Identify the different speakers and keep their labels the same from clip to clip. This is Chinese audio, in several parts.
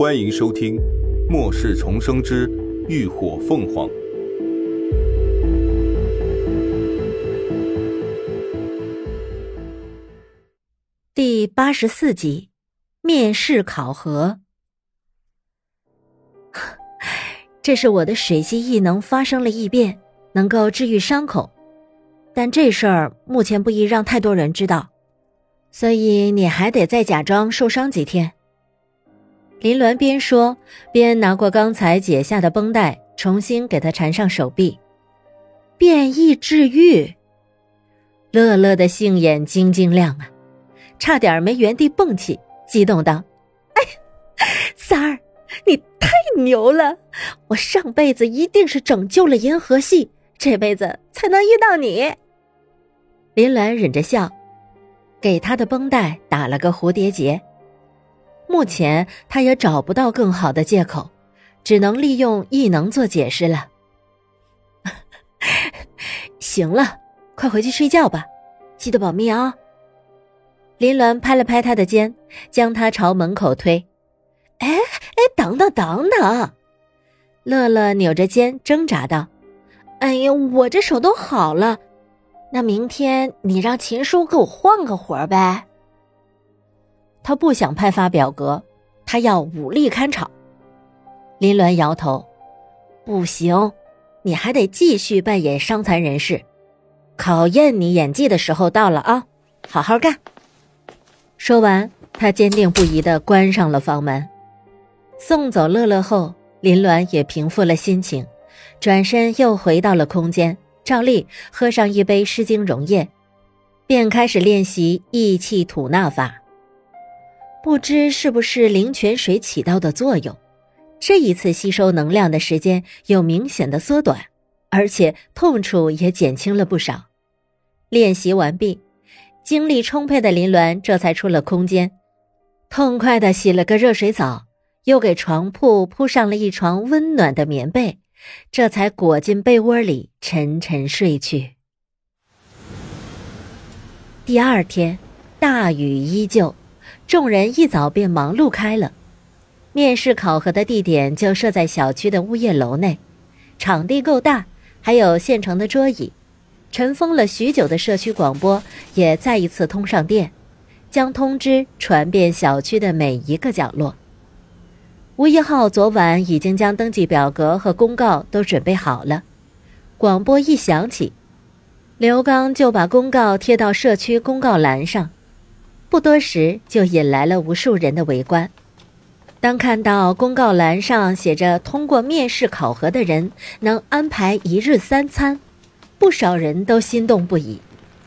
Speaker 1: 欢迎收听《末世重生之浴火凤凰》
Speaker 2: 第八十四集：面试考核。这是我的水系异能发生了异变，能够治愈伤口，但这事儿目前不宜让太多人知道，所以你还得再假装受伤几天。林鸾边说边拿过刚才解下的绷带，重新给他缠上手臂。变异治愈。乐乐的杏眼晶晶亮啊，差点没原地蹦起，激动道：“ 哎，三儿，你太牛了！我上辈子一定是拯救了银河系，这辈子才能遇到你。”林鸾忍着笑，给他的绷带打了个蝴蝶结。目前他也找不到更好的借口，只能利用异能做解释了。行了，快回去睡觉吧，记得保密啊！林鸾拍了拍他的肩，将他朝门口推。哎哎，等等等等！乐乐扭着肩挣扎道：“哎呀，我这手都好了，那明天你让秦叔给我换个活呗。”他不想派发表格，他要武力看场。林鸾摇头：“不行，你还得继续扮演伤残人士，考验你演技的时候到了啊！好好干。”说完，他坚定不移的关上了房门。送走乐乐后，林鸾也平复了心情，转身又回到了空间，照例喝上一杯湿精溶液，便开始练习意气吐纳法。不知是不是灵泉水起到的作用，这一次吸收能量的时间有明显的缩短，而且痛处也减轻了不少。练习完毕，精力充沛的林鸾这才出了空间，痛快的洗了个热水澡，又给床铺铺上了一床温暖的棉被，这才裹进被窝里沉沉睡去。第二天，大雨依旧。众人一早便忙碌开了，面试考核的地点就设在小区的物业楼内，场地够大，还有现成的桌椅。尘封了许久的社区广播也再一次通上电，将通知传遍小区的每一个角落。吴一浩昨晚已经将登记表格和公告都准备好了，广播一响起，刘刚就把公告贴到社区公告栏上。不多时，就引来了无数人的围观。当看到公告栏上写着“通过面试考核的人能安排一日三餐”，不少人都心动不已。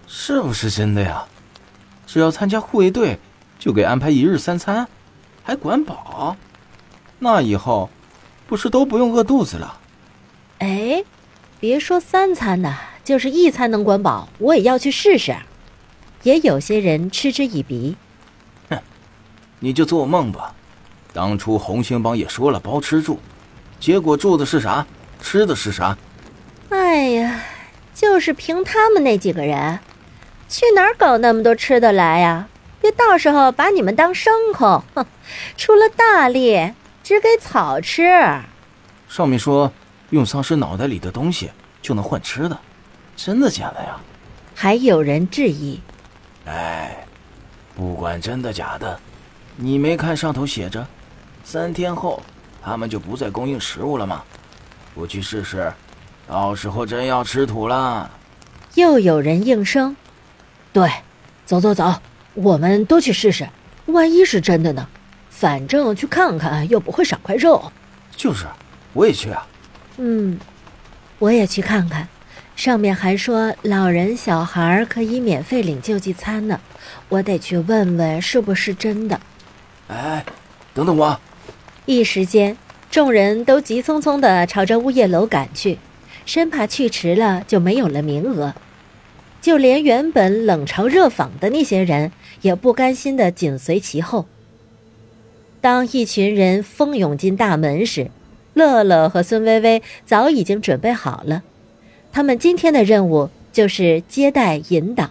Speaker 3: 是不是真的呀？只要参加护卫队，就给安排一日三餐，还管饱？那以后不是都不用饿肚子了？
Speaker 2: 哎，别说三餐呢，就是一餐能管饱，我也要去试试。也有些人嗤之以鼻，
Speaker 3: 哼，你就做梦吧！当初红星帮也说了包吃住，结果住的是啥，吃的是啥？
Speaker 2: 哎呀，就是凭他们那几个人，去哪儿搞那么多吃的来呀？别到时候把你们当牲口！哼，出了大力只给草吃。
Speaker 3: 上面说用丧尸脑袋里的东西就能换吃的，真的假的呀？
Speaker 2: 还有人质疑。
Speaker 3: 哎，不管真的假的，你没看上头写着，三天后他们就不再供应食物了吗？我去试试，到时候真要吃土了。
Speaker 2: 又有人应声：“对，走走走，我们都去试试，万一是真的呢？反正去看看又不会少块肉。”
Speaker 3: 就是，我也去啊。
Speaker 2: 嗯，我也去看看。上面还说老人小孩可以免费领救济餐呢，我得去问问是不是真的。
Speaker 3: 哎，等等我！
Speaker 2: 一时间，众人都急匆匆地朝着物业楼赶去，生怕去迟了就没有了名额。就连原本冷嘲热讽的那些人，也不甘心地紧随其后。当一群人蜂拥进大门时，乐乐和孙薇薇早已经准备好了。他们今天的任务就是接待引导。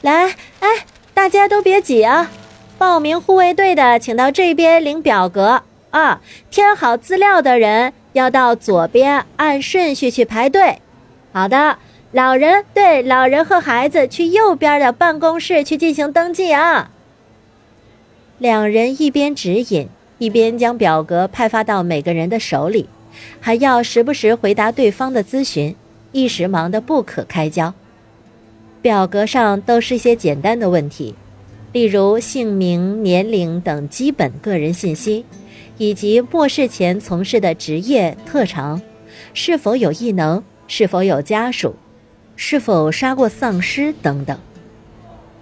Speaker 2: 来，哎，大家都别挤啊！报名护卫队的，请到这边领表格啊。填好资料的人要到左边按顺序去排队。好的，老人对老人和孩子去右边的办公室去进行登记啊。两人一边指引，一边将表格派发到每个人的手里，还要时不时回答对方的咨询，一时忙得不可开交。表格上都是些简单的问题。例如姓名、年龄等基本个人信息，以及末世前从事的职业特长，是否有异能，是否有家属，是否杀过丧尸等等。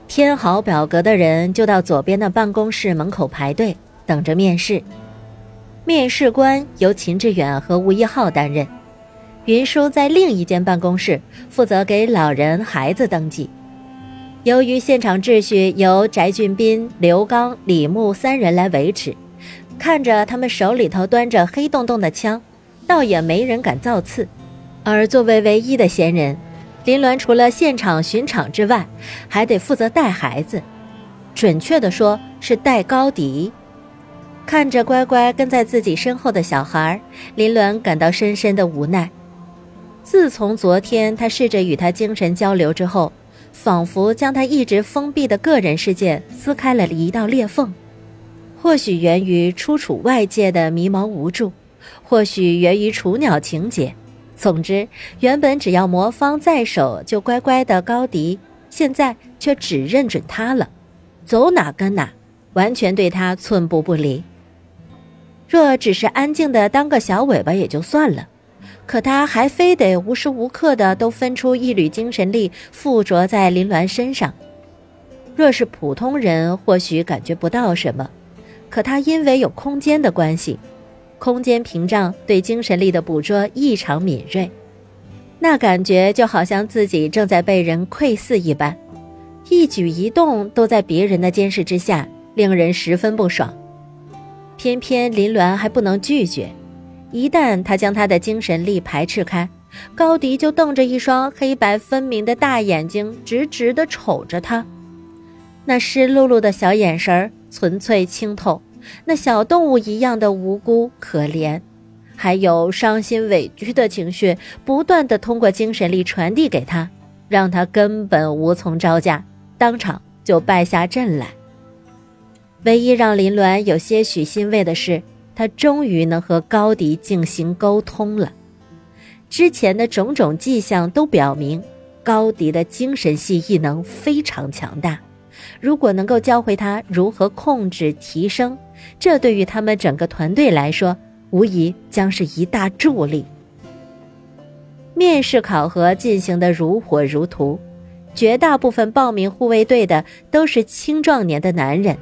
Speaker 2: 填好表格的人就到左边的办公室门口排队，等着面试。面试官由秦志远和吴一浩担任，云舒在另一间办公室负责给老人、孩子登记。由于现场秩序由翟俊斌、刘刚、李牧三人来维持，看着他们手里头端着黑洞洞的枪，倒也没人敢造次。而作为唯一的闲人，林鸾除了现场巡场之外，还得负责带孩子，准确的说是带高迪。看着乖乖跟在自己身后的小孩，林鸾感到深深的无奈。自从昨天他试着与他精神交流之后。仿佛将他一直封闭的个人世界撕开了一道裂缝，或许源于初处外界的迷茫无助，或许源于雏鸟情节。总之，原本只要魔方在手就乖乖的高迪，现在却只认准他了，走哪跟哪，完全对他寸步不离。若只是安静的当个小尾巴也就算了。可他还非得无时无刻的都分出一缕精神力附着在林鸾身上。若是普通人，或许感觉不到什么，可他因为有空间的关系，空间屏障对精神力的捕捉异常敏锐，那感觉就好像自己正在被人窥视一般，一举一动都在别人的监视之下，令人十分不爽。偏偏林鸾还不能拒绝。一旦他将他的精神力排斥开，高迪就瞪着一双黑白分明的大眼睛，直直的瞅着他。那湿漉漉的小眼神儿，纯粹清透；那小动物一样的无辜可怜，还有伤心委屈的情绪，不断的通过精神力传递给他，让他根本无从招架，当场就败下阵来。唯一让林鸾有些许欣慰的是。他终于能和高迪进行沟通了，之前的种种迹象都表明，高迪的精神系异能非常强大。如果能够教会他如何控制、提升，这对于他们整个团队来说，无疑将是一大助力。面试考核进行的如火如荼，绝大部分报名护卫队的都是青壮年的男人。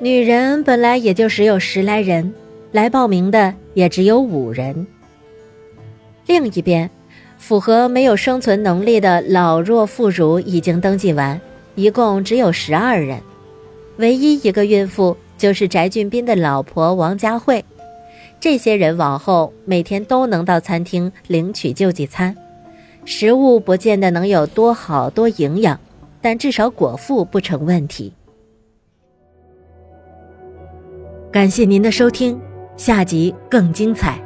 Speaker 2: 女人本来也就只有十来人，来报名的也只有五人。另一边，符合没有生存能力的老弱妇孺已经登记完，一共只有十二人。唯一一个孕妇就是翟俊斌的老婆王佳慧。这些人往后每天都能到餐厅领取救济餐，食物不见得能有多好多营养，但至少果腹不成问题。感谢您的收听，下集更精彩。